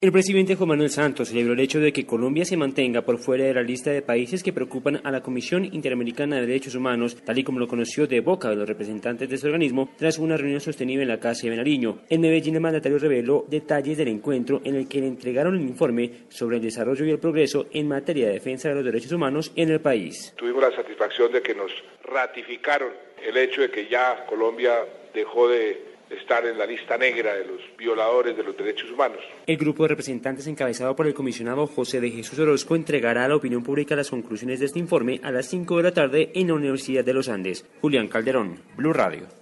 El presidente Juan Manuel Santos celebró el hecho de que Colombia se mantenga por fuera de la lista de países que preocupan a la Comisión Interamericana de Derechos Humanos, tal y como lo conoció de boca de los representantes de este organismo tras una reunión sostenida en la Casa de Benariño. En Medellín, el mandatario reveló detalles del encuentro en el que le entregaron el informe sobre el desarrollo y el progreso en materia de defensa de los derechos humanos en el país. Tuvimos la satisfacción de que nos ratificaron el hecho de que ya Colombia dejó de estar en la lista negra de los violadores de los derechos humanos. El grupo de representantes encabezado por el comisionado José de Jesús Orozco entregará a la opinión pública las conclusiones de este informe a las 5 de la tarde en la Universidad de los Andes. Julián Calderón, Blue Radio.